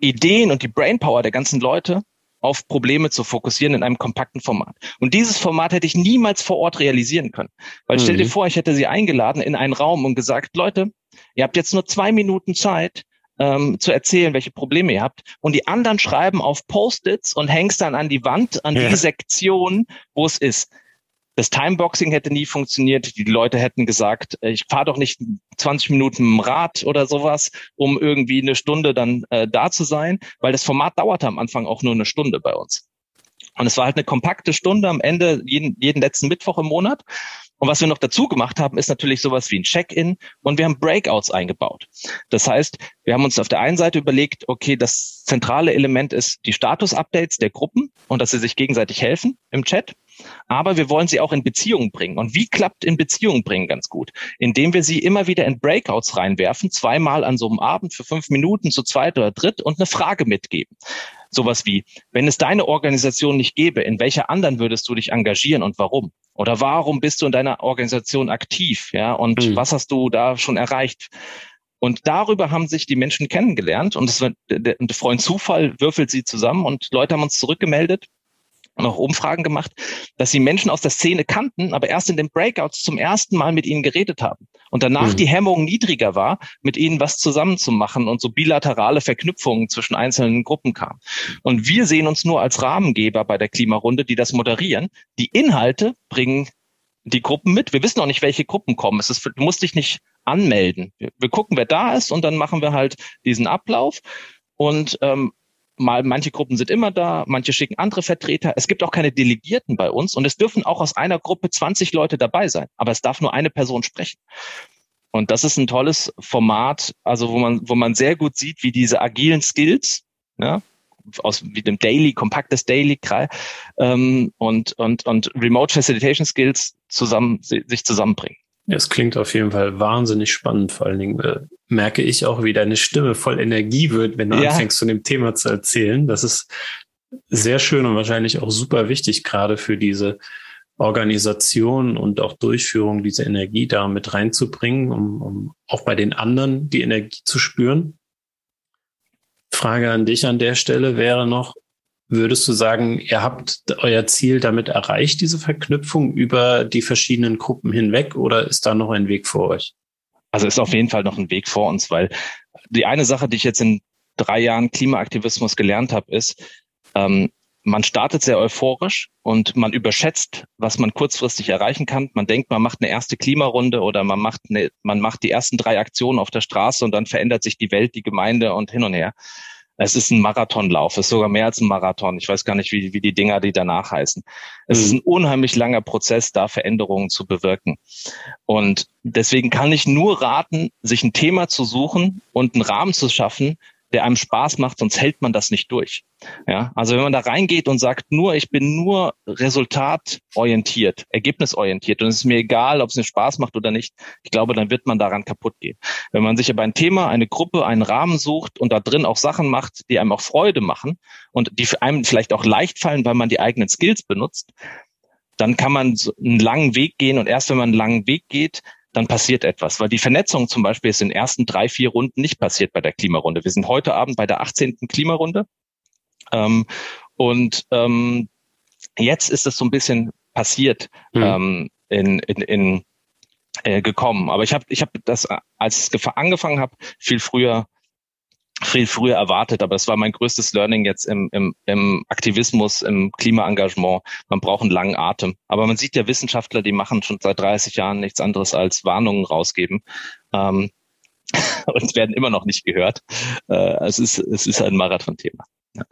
S2: Ideen und die Brainpower der ganzen Leute auf Probleme zu fokussieren in einem kompakten Format. Und dieses Format hätte ich niemals vor Ort realisieren können. Weil mhm. stell dir mhm. vor, ich hätte sie eingeladen in einen Raum und gesagt, Leute, ihr habt jetzt nur zwei Minuten Zeit, ähm, zu erzählen, welche Probleme ihr habt. Und die anderen schreiben auf Post-its und hängst dann an die Wand, an ja. die Sektion, wo es ist. Das Timeboxing hätte nie funktioniert. Die Leute hätten gesagt, äh, ich fahre doch nicht 20 Minuten im Rad oder sowas, um irgendwie eine Stunde dann äh, da zu sein, weil das Format dauerte am Anfang auch nur eine Stunde bei uns. Und es war halt eine kompakte Stunde am Ende, jeden, jeden letzten Mittwoch im Monat. Und was wir noch dazu gemacht haben, ist natürlich sowas wie ein Check-in und wir haben Breakouts eingebaut. Das heißt, wir haben uns auf der einen Seite überlegt, okay, das zentrale Element ist die Status-Updates der Gruppen und dass sie sich gegenseitig helfen im Chat. Aber wir wollen sie auch in Beziehungen bringen. Und wie klappt in Beziehungen bringen ganz gut? Indem wir sie immer wieder in Breakouts reinwerfen, zweimal an so einem Abend für fünf Minuten zu zweit oder dritt und eine Frage mitgeben. Sowas wie, wenn es deine Organisation nicht gäbe, in welcher anderen würdest du dich engagieren und warum? Oder warum bist du in deiner Organisation aktiv? Ja, und mhm. was hast du da schon erreicht? Und darüber haben sich die Menschen kennengelernt und es der, der Freund Zufall würfelt sie zusammen und Leute haben uns zurückgemeldet auch Umfragen gemacht, dass sie Menschen aus der Szene kannten, aber erst in den Breakouts zum ersten Mal mit ihnen geredet haben. Und danach mhm. die Hemmung niedriger war, mit ihnen was zusammenzumachen und so bilaterale Verknüpfungen zwischen einzelnen Gruppen kam. Und wir sehen uns nur als Rahmengeber bei der Klimarunde, die das moderieren. Die Inhalte bringen die Gruppen mit. Wir wissen auch nicht, welche Gruppen kommen. Es ist, du musst dich nicht anmelden. Wir, wir gucken, wer da ist und dann machen wir halt diesen Ablauf. Und ähm, mal manche Gruppen sind immer da, manche schicken andere Vertreter. Es gibt auch keine Delegierten bei uns und es dürfen auch aus einer Gruppe 20 Leute dabei sein, aber es darf nur eine Person sprechen. Und das ist ein tolles Format, also wo man, wo man sehr gut sieht, wie diese agilen Skills, ja, aus wie dem Daily, kompaktes Daily ähm, und, und, und Remote Facilitation Skills zusammen, sich zusammenbringen.
S1: Es klingt auf jeden Fall wahnsinnig spannend. Vor allen Dingen äh, merke ich auch, wie deine Stimme voll Energie wird, wenn du ja. anfängst, zu dem Thema zu erzählen. Das ist sehr schön und wahrscheinlich auch super wichtig, gerade für diese Organisation und auch Durchführung, diese Energie da mit reinzubringen, um, um auch bei den anderen die Energie zu spüren. Frage an dich an der Stelle wäre noch, Würdest du sagen, ihr habt euer Ziel damit erreicht, diese Verknüpfung über die verschiedenen Gruppen hinweg, oder ist da noch ein Weg vor euch?
S2: Also ist auf jeden Fall noch ein Weg vor uns, weil die eine Sache, die ich jetzt in drei Jahren Klimaaktivismus gelernt habe, ist, ähm, man startet sehr euphorisch und man überschätzt, was man kurzfristig erreichen kann. Man denkt, man macht eine erste Klimarunde oder man macht eine, man macht die ersten drei Aktionen auf der Straße und dann verändert sich die Welt, die Gemeinde und hin und her. Es ist ein Marathonlauf, es ist sogar mehr als ein Marathon. Ich weiß gar nicht, wie, wie die Dinger, die danach heißen. Es mhm. ist ein unheimlich langer Prozess, da Veränderungen zu bewirken. Und deswegen kann ich nur raten, sich ein Thema zu suchen und einen Rahmen zu schaffen, der einem Spaß macht, sonst hält man das nicht durch. Ja, also wenn man da reingeht und sagt, nur ich bin nur resultatorientiert, ergebnisorientiert und es ist mir egal, ob es mir Spaß macht oder nicht, ich glaube, dann wird man daran kaputt gehen. Wenn man sich aber ein Thema, eine Gruppe, einen Rahmen sucht und da drin auch Sachen macht, die einem auch Freude machen und die einem vielleicht auch leicht fallen, weil man die eigenen Skills benutzt, dann kann man einen langen Weg gehen und erst wenn man einen langen Weg geht, dann passiert etwas. Weil die Vernetzung zum Beispiel ist in den ersten drei, vier Runden nicht passiert bei der Klimarunde. Wir sind heute Abend bei der 18. Klimarunde. Ähm, und ähm, jetzt ist es so ein bisschen passiert mhm. ähm, in, in, in äh, gekommen. Aber ich habe ich hab das, als ich angefangen habe, viel früher viel früher erwartet, aber das war mein größtes Learning jetzt im, im, im Aktivismus, im Klimaengagement. Man braucht einen langen Atem. Aber man sieht ja Wissenschaftler, die machen schon seit 30 Jahren nichts anderes als Warnungen rausgeben. Ähm, und werden immer noch nicht gehört. Äh, es, ist, es ist ein Marathonthema.
S1: Ja.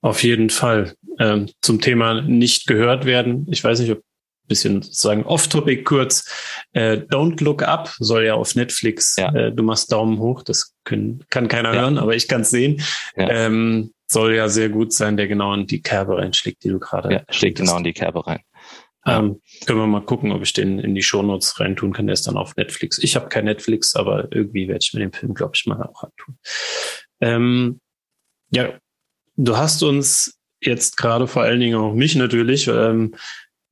S1: Auf jeden Fall. Ähm, zum Thema nicht gehört werden. Ich weiß nicht, ob bisschen sozusagen off-topic kurz. Äh, Don't Look Up soll ja auf Netflix. Ja. Äh, du machst Daumen hoch, das können, kann keiner ja. hören, aber ich kann es sehen. Ja. Ähm, soll ja sehr gut sein, der genau in die Kerbe reinschlägt, die du gerade. Ja,
S2: schlägt genau in die Kerbe rein.
S1: Ähm, können wir mal gucken, ob ich den in die Shownotes reintun kann. Der ist dann auf Netflix. Ich habe kein Netflix, aber irgendwie werde ich mir den Film, glaube ich, mal auch antun. Ähm, ja, du hast uns jetzt gerade vor allen Dingen auch mich natürlich ähm,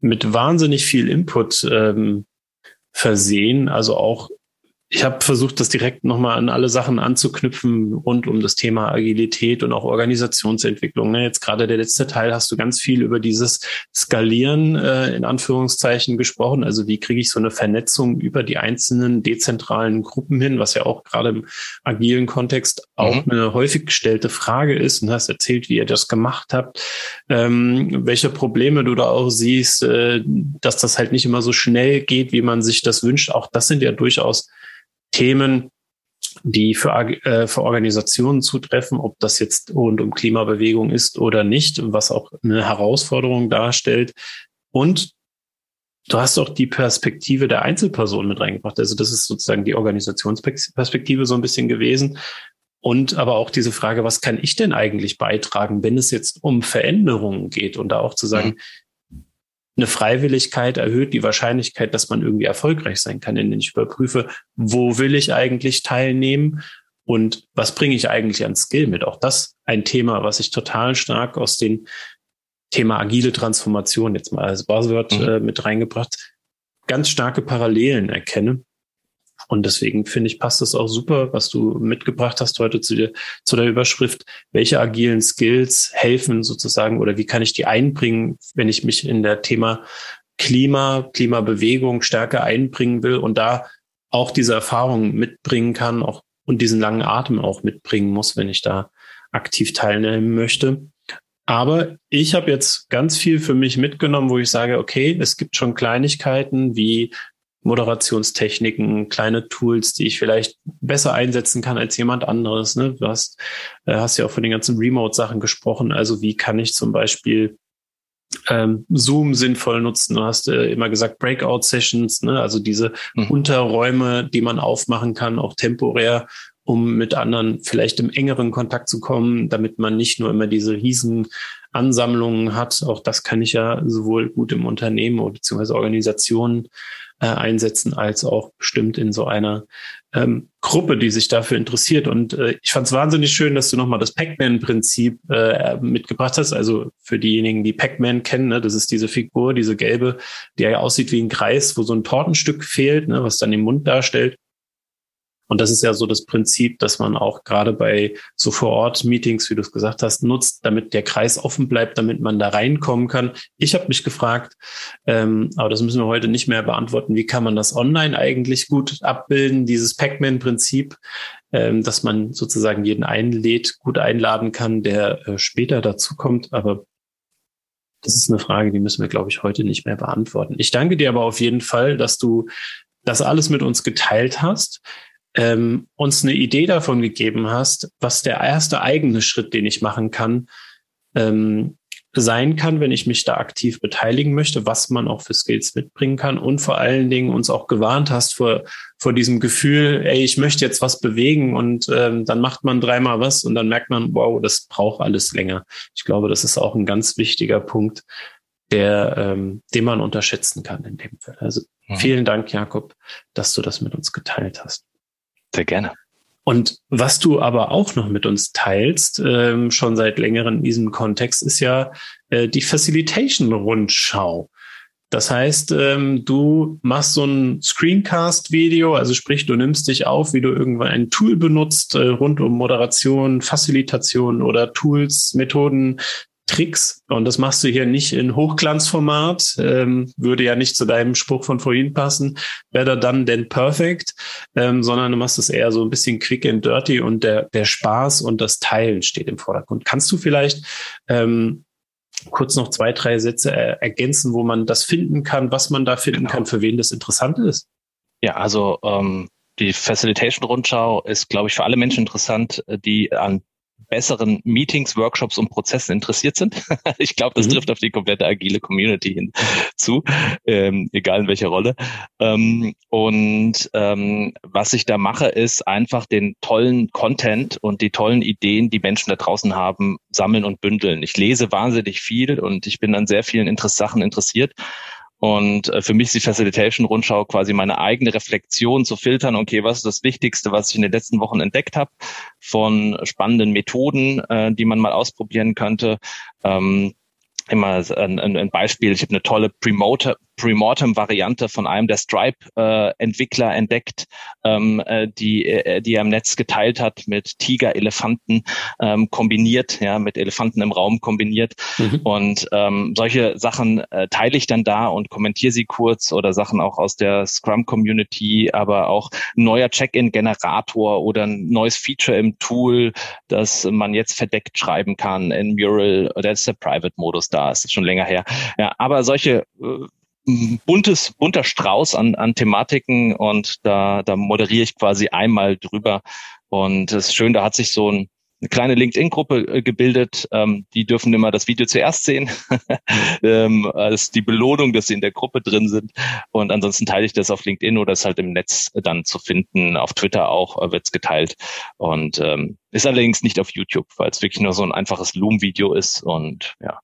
S1: mit wahnsinnig viel Input ähm, versehen. Also auch ich habe versucht, das direkt nochmal an alle Sachen anzuknüpfen rund um das Thema Agilität und auch Organisationsentwicklung. Ne? Jetzt gerade der letzte Teil hast du ganz viel über dieses Skalieren äh, in Anführungszeichen gesprochen. Also wie kriege ich so eine Vernetzung über die einzelnen dezentralen Gruppen hin, was ja auch gerade im agilen Kontext auch mhm. eine häufig gestellte Frage ist. Und hast erzählt, wie ihr das gemacht habt, ähm, welche Probleme du da auch siehst, äh, dass das halt nicht immer so schnell geht, wie man sich das wünscht. Auch das sind ja durchaus Themen, die für, äh, für Organisationen zutreffen, ob das jetzt rund um Klimabewegung ist oder nicht, was auch eine Herausforderung darstellt. Und du hast auch die Perspektive der Einzelperson mit reingebracht. Also das ist sozusagen die Organisationsperspektive so ein bisschen gewesen. Und aber auch diese Frage, was kann ich denn eigentlich beitragen, wenn es jetzt um Veränderungen geht und da auch zu sagen, mhm eine Freiwilligkeit erhöht die Wahrscheinlichkeit, dass man irgendwie erfolgreich sein kann, indem ich überprüfe, wo will ich eigentlich teilnehmen und was bringe ich eigentlich an Skill mit. Auch das ein Thema, was ich total stark aus dem Thema agile Transformation jetzt mal als Buzzword mhm. äh, mit reingebracht, ganz starke Parallelen erkenne. Und deswegen finde ich, passt das auch super, was du mitgebracht hast heute zu, dir, zu der Überschrift. Welche agilen Skills helfen sozusagen oder wie kann ich die einbringen, wenn ich mich in der Thema Klima, Klimabewegung stärker einbringen will und da auch diese Erfahrung mitbringen kann auch, und diesen langen Atem auch mitbringen muss, wenn ich da aktiv teilnehmen möchte. Aber ich habe jetzt ganz viel für mich mitgenommen, wo ich sage, okay, es gibt schon Kleinigkeiten wie Moderationstechniken, kleine Tools, die ich vielleicht besser einsetzen kann als jemand anderes. Ne? Du hast, äh, hast ja auch von den ganzen Remote-Sachen gesprochen. Also wie kann ich zum Beispiel ähm, Zoom sinnvoll nutzen. Du hast äh, immer gesagt Breakout-Sessions, ne? also diese mhm. Unterräume, die man aufmachen kann, auch temporär, um mit anderen vielleicht im engeren Kontakt zu kommen, damit man nicht nur immer diese riesen Ansammlungen hat. Auch das kann ich ja sowohl gut im Unternehmen oder beziehungsweise Organisationen äh, einsetzen, als auch bestimmt in so einer ähm, Gruppe, die sich dafür interessiert. Und äh, ich fand es wahnsinnig schön, dass du nochmal das Pac-Man-Prinzip äh, mitgebracht hast. Also für diejenigen, die Pac-Man kennen, ne, das ist diese Figur, diese gelbe, die ja aussieht wie ein Kreis, wo so ein Tortenstück fehlt, ne, was dann den Mund darstellt. Und das ist ja so das Prinzip, dass man auch gerade bei so Vor-Ort-Meetings, wie du es gesagt hast, nutzt, damit der Kreis offen bleibt, damit man da reinkommen kann. Ich habe mich gefragt, ähm, aber das müssen wir heute nicht mehr beantworten, wie kann man das online eigentlich gut abbilden, dieses Pac-Man-Prinzip, ähm, dass man sozusagen jeden einlädt, gut einladen kann, der äh, später dazu kommt. Aber das ist eine Frage, die müssen wir, glaube ich, heute nicht mehr beantworten. Ich danke dir aber auf jeden Fall, dass du das alles mit uns geteilt hast ähm, uns eine Idee davon gegeben hast, was der erste eigene Schritt, den ich machen kann, ähm, sein kann, wenn ich mich da aktiv beteiligen möchte, was man auch für Skills mitbringen kann und vor allen Dingen uns auch gewarnt hast vor, vor diesem Gefühl, ey, ich möchte jetzt was bewegen und ähm, dann macht man dreimal was und dann merkt man, wow, das braucht alles länger. Ich glaube, das ist auch ein ganz wichtiger Punkt, der, ähm, den man unterschätzen kann in dem Fall. Also mhm. vielen Dank, Jakob, dass du das mit uns geteilt hast.
S2: Sehr gerne.
S1: Und was du aber auch noch mit uns teilst, ähm, schon seit längerem in diesem Kontext, ist ja äh, die Facilitation-Rundschau. Das heißt, ähm, du machst so ein Screencast-Video, also sprich, du nimmst dich auf, wie du irgendwann ein Tool benutzt, äh, rund um Moderation, Facilitation oder Tools, Methoden, Tricks. Und das machst du hier nicht in Hochglanzformat, ähm, würde ja nicht zu deinem Spruch von vorhin passen, better done than perfect, ähm, sondern du machst es eher so ein bisschen quick and dirty und der, der Spaß und das Teilen steht im Vordergrund. Kannst du vielleicht ähm, kurz noch zwei, drei Sätze äh, ergänzen, wo man das finden kann, was man da finden genau. kann, für wen das interessant ist?
S2: Ja, also ähm, die Facilitation-Rundschau ist, glaube ich, für alle Menschen interessant, äh, die an besseren Meetings, Workshops und Prozessen interessiert sind. ich glaube, das mhm. trifft auf die komplette agile Community hinzu, ähm, egal in welcher Rolle. Ähm, und ähm, was ich da mache, ist einfach den tollen Content und die tollen Ideen, die Menschen da draußen haben, sammeln und bündeln. Ich lese wahnsinnig viel und ich bin an sehr vielen Inter Sachen interessiert und äh, für mich ist die Facilitation-Rundschau quasi meine eigene Reflexion zu filtern, okay, was ist das Wichtigste, was ich in den letzten Wochen entdeckt habe, von spannenden Methoden, äh, die man mal ausprobieren könnte. Ähm, immer ein, ein Beispiel, ich habe eine tolle Premortem-Variante von einem der Stripe-Entwickler äh, entdeckt, ähm, äh, die, äh, die er im Netz geteilt hat mit Tiger-Elefanten ähm, kombiniert, ja, mit Elefanten im Raum kombiniert. Mhm. Und ähm, solche Sachen äh, teile ich dann da und kommentiere sie kurz oder Sachen auch aus der Scrum-Community, aber auch neuer Check-in-Generator oder ein neues Feature im Tool, das man jetzt verdeckt schreiben kann in Mural, oder ist der Private-Modus da, ist schon länger her. Ja, aber solche äh, buntes, bunter Strauß an, an Thematiken und da, da moderiere ich quasi einmal drüber. Und es ist schön, da hat sich so ein, eine kleine LinkedIn-Gruppe äh, gebildet. Ähm, die dürfen immer das Video zuerst sehen. ähm, als die Belohnung, dass sie in der Gruppe drin sind. Und ansonsten teile ich das auf LinkedIn oder ist halt im Netz dann zu finden. Auf Twitter auch äh, wird's geteilt. Und ähm, ist allerdings nicht auf YouTube, weil es wirklich nur so ein einfaches Loom-Video ist. Und ja,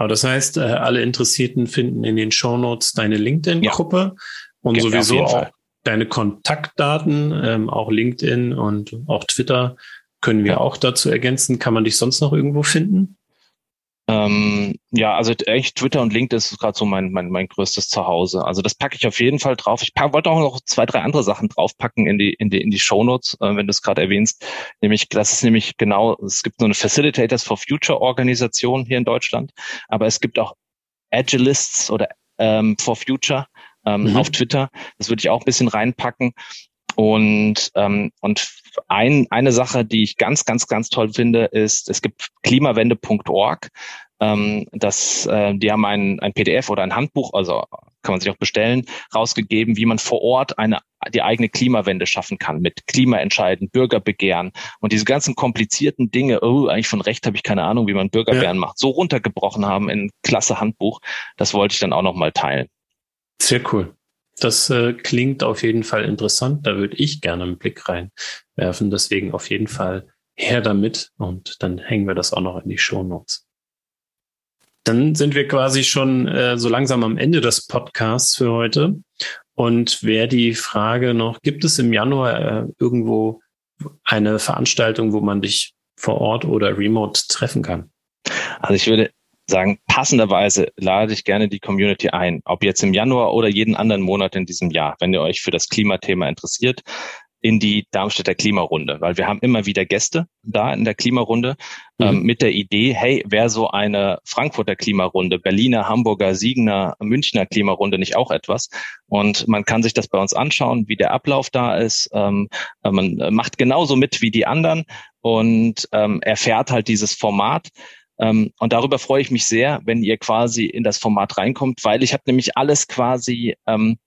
S1: aber das heißt, äh, alle Interessierten finden in den Show Notes deine LinkedIn-Gruppe ja. und ja, sowieso auch Fall. deine Kontaktdaten, ähm, auch LinkedIn und auch Twitter können wir ja. auch dazu ergänzen. Kann man dich sonst noch irgendwo finden?
S2: Ähm, ja, also echt Twitter und LinkedIn ist gerade so mein, mein, mein größtes Zuhause. Also das packe ich auf jeden Fall drauf. Ich pack, wollte auch noch zwei, drei andere Sachen draufpacken in die, in die, in die Shownotes, äh, wenn du es gerade erwähnst. Nämlich, das ist nämlich genau, es gibt so eine Facilitators for Future Organisation hier in Deutschland, aber es gibt auch Agilists oder ähm, for Future ähm, mhm. auf Twitter. Das würde ich auch ein bisschen reinpacken. Und, ähm, und ein, eine Sache, die ich ganz, ganz, ganz toll finde, ist, es gibt klimawende.org. Ähm, das, äh, die haben ein, ein PDF oder ein Handbuch, also kann man sich auch bestellen, rausgegeben, wie man vor Ort eine die eigene Klimawende schaffen kann mit Klimaentscheiden, Bürgerbegehren und diese ganzen komplizierten Dinge, oh, eigentlich von Recht habe ich keine Ahnung, wie man Bürgerbegehren ja. macht, so runtergebrochen haben in klasse Handbuch. Das wollte ich dann auch nochmal teilen.
S1: Sehr cool. Das äh, klingt auf jeden Fall interessant. Da würde ich gerne einen Blick reinwerfen. Deswegen auf jeden Fall her damit und dann hängen wir das auch noch in die Show Notes. Dann sind wir quasi schon äh, so langsam am Ende des Podcasts für heute. Und wäre die Frage noch, gibt es im Januar äh, irgendwo eine Veranstaltung, wo man dich vor Ort oder remote treffen kann?
S2: Also ich würde sagen, passenderweise lade ich gerne die Community ein, ob jetzt im Januar oder jeden anderen Monat in diesem Jahr, wenn ihr euch für das Klimathema interessiert, in die Darmstädter Klimarunde, weil wir haben immer wieder Gäste da in der Klimarunde mhm. ähm, mit der Idee, hey, wäre so eine Frankfurter Klimarunde, Berliner, Hamburger, Siegener, Münchner Klimarunde nicht auch etwas? Und man kann sich das bei uns anschauen, wie der Ablauf da ist. Ähm, man macht genauso mit wie die anderen und ähm, erfährt halt dieses Format. Ähm, und darüber freue ich mich sehr, wenn ihr quasi in das Format reinkommt, weil ich habe nämlich alles quasi ähm,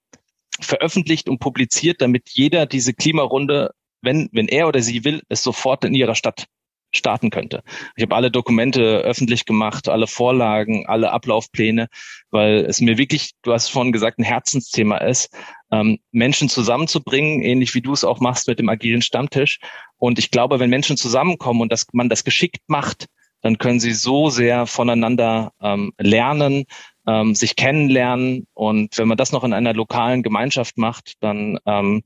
S2: veröffentlicht und publiziert, damit jeder diese Klimarunde, wenn, wenn er oder sie will, es sofort in ihrer Stadt starten könnte. Ich habe alle Dokumente öffentlich gemacht, alle Vorlagen, alle Ablaufpläne, weil es mir wirklich, du hast vorhin gesagt, ein Herzensthema ist, ähm, Menschen zusammenzubringen, ähnlich wie du es auch machst mit dem agilen Stammtisch. Und ich glaube, wenn Menschen zusammenkommen und dass man das geschickt macht, dann können sie so sehr voneinander ähm, lernen, ähm, sich kennenlernen. Und wenn man das noch in einer lokalen Gemeinschaft macht, dann ähm,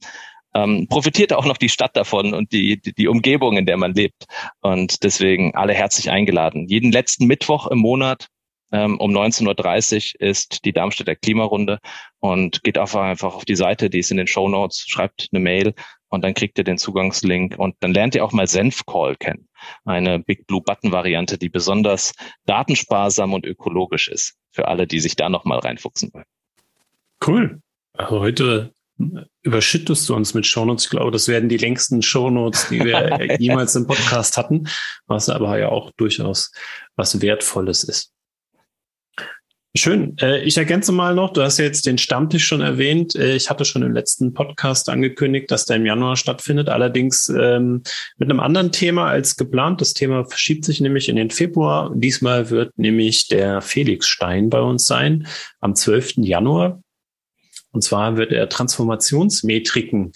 S2: ähm, profitiert auch noch die Stadt davon und die, die, die Umgebung, in der man lebt. Und deswegen alle herzlich eingeladen. Jeden letzten Mittwoch im Monat ähm, um 19.30 Uhr ist die Darmstädter Klimarunde und geht einfach, einfach auf die Seite, die ist in den Show Notes, schreibt eine Mail und dann kriegt ihr den Zugangslink und dann lernt ihr auch mal Senfcall kennen. Eine Big Blue Button Variante, die besonders datensparsam und ökologisch ist. Für alle, die sich da nochmal reinfuchsen wollen.
S1: Cool. Also heute überschüttest du uns mit Shownotes. Ich glaube, das werden die längsten Shownotes, die wir jemals im Podcast hatten, was aber ja auch durchaus was Wertvolles ist. Schön. Äh, ich ergänze mal noch, du hast jetzt den Stammtisch schon erwähnt. Äh, ich hatte schon im letzten Podcast angekündigt, dass der im Januar stattfindet, allerdings ähm, mit einem anderen Thema als geplant. Das Thema verschiebt sich nämlich in den Februar. Diesmal wird nämlich der Felix Stein bei uns sein, am 12. Januar. Und zwar wird er Transformationsmetriken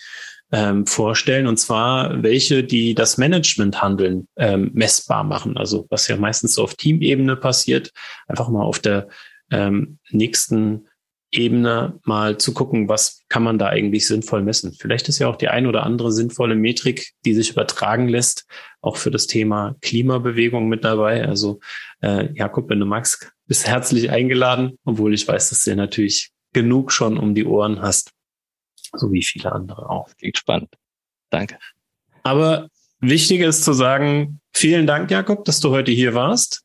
S1: ähm, vorstellen, und zwar welche, die das Managementhandeln ähm, messbar machen. Also was ja meistens so auf Teamebene passiert, einfach mal auf der ähm, nächsten Ebene mal zu gucken, was kann man da eigentlich sinnvoll messen. Vielleicht ist ja auch die ein oder andere sinnvolle Metrik, die sich übertragen lässt, auch für das Thema Klimabewegung mit dabei. Also äh, Jakob, wenn du magst, bist herzlich eingeladen, obwohl ich weiß, dass du natürlich genug schon um die Ohren hast, so wie viele andere auch.
S2: Klingt spannend. Danke.
S1: Aber wichtig ist zu sagen, vielen Dank, Jakob, dass du heute hier warst.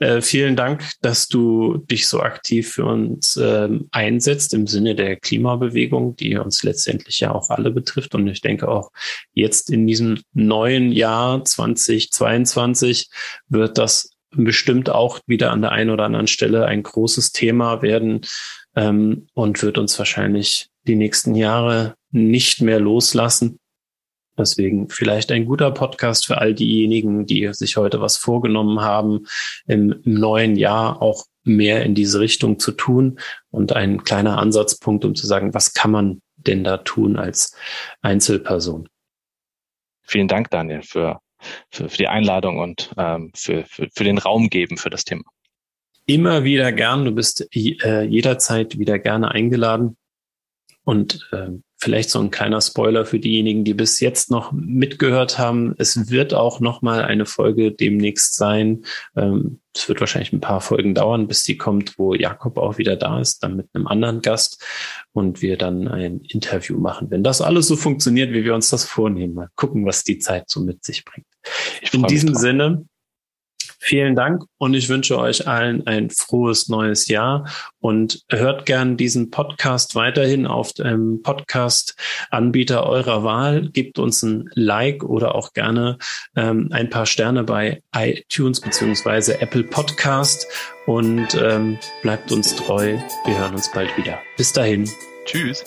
S1: Äh, vielen Dank, dass du dich so aktiv für uns äh, einsetzt im Sinne der Klimabewegung, die uns letztendlich ja auch alle betrifft. Und ich denke auch jetzt in diesem neuen Jahr 2022 wird das bestimmt auch wieder an der einen oder anderen Stelle ein großes Thema werden ähm, und wird uns wahrscheinlich die nächsten Jahre nicht mehr loslassen. Deswegen vielleicht ein guter Podcast für all diejenigen, die sich heute was vorgenommen haben, im, neuen Jahr auch mehr in diese Richtung zu tun und ein kleiner Ansatzpunkt, um zu sagen, was kann man denn da tun als Einzelperson?
S2: Vielen Dank, Daniel, für, für, für die Einladung und ähm, für, für, für den Raum geben für das Thema.
S1: Immer wieder gern. Du bist äh, jederzeit wieder gerne eingeladen. Und äh, vielleicht so ein kleiner Spoiler für diejenigen, die bis jetzt noch mitgehört haben. Es wird auch noch mal eine Folge demnächst sein. Ähm, es wird wahrscheinlich ein paar Folgen dauern, bis die kommt, wo Jakob auch wieder da ist, dann mit einem anderen Gast und wir dann ein Interview machen. Wenn das alles so funktioniert, wie wir uns das vornehmen, mal gucken, was die Zeit so mit sich bringt. In diesem. Sinne Vielen Dank und ich wünsche euch allen ein frohes neues Jahr und hört gern diesen Podcast weiterhin auf dem Podcast-Anbieter eurer Wahl. Gebt uns ein Like oder auch gerne ähm, ein paar Sterne bei iTunes beziehungsweise Apple Podcast und ähm, bleibt uns treu. Wir hören uns bald wieder. Bis dahin.
S2: Tschüss.